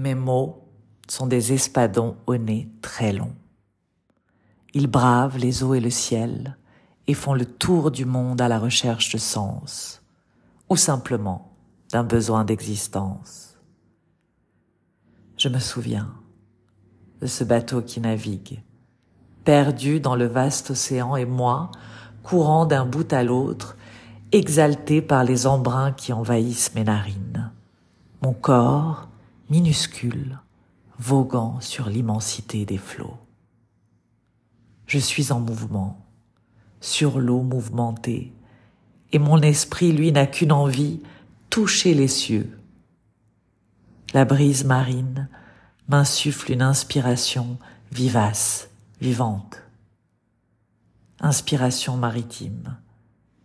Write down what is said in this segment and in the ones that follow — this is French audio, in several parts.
Mes mots sont des espadons au nez très long. Ils bravent les eaux et le ciel et font le tour du monde à la recherche de sens, ou simplement d'un besoin d'existence. Je me souviens de ce bateau qui navigue, perdu dans le vaste océan et moi, courant d'un bout à l'autre, exalté par les embruns qui envahissent mes narines. Mon corps, minuscule, voguant sur l'immensité des flots. Je suis en mouvement, sur l'eau mouvementée, et mon esprit, lui, n'a qu'une envie, toucher les cieux. La brise marine m'insuffle une inspiration vivace, vivante. Inspiration maritime.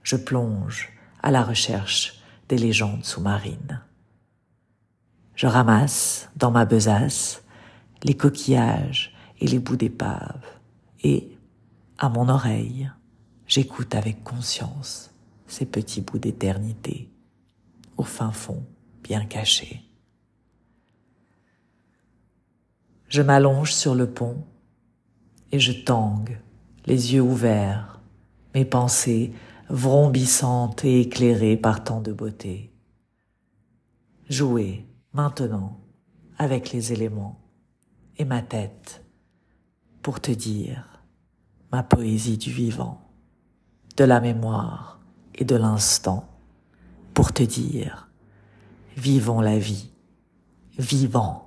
Je plonge à la recherche des légendes sous-marines. Je ramasse dans ma besace les coquillages et les bouts d'épave et, à mon oreille, j'écoute avec conscience ces petits bouts d'éternité au fin fond bien cachés. Je m'allonge sur le pont et je tangue, les yeux ouverts, mes pensées vrombissantes et éclairées par tant de beauté. Jouer maintenant avec les éléments et ma tête pour te dire ma poésie du vivant, de la mémoire et de l'instant pour te dire vivons la vie, vivant.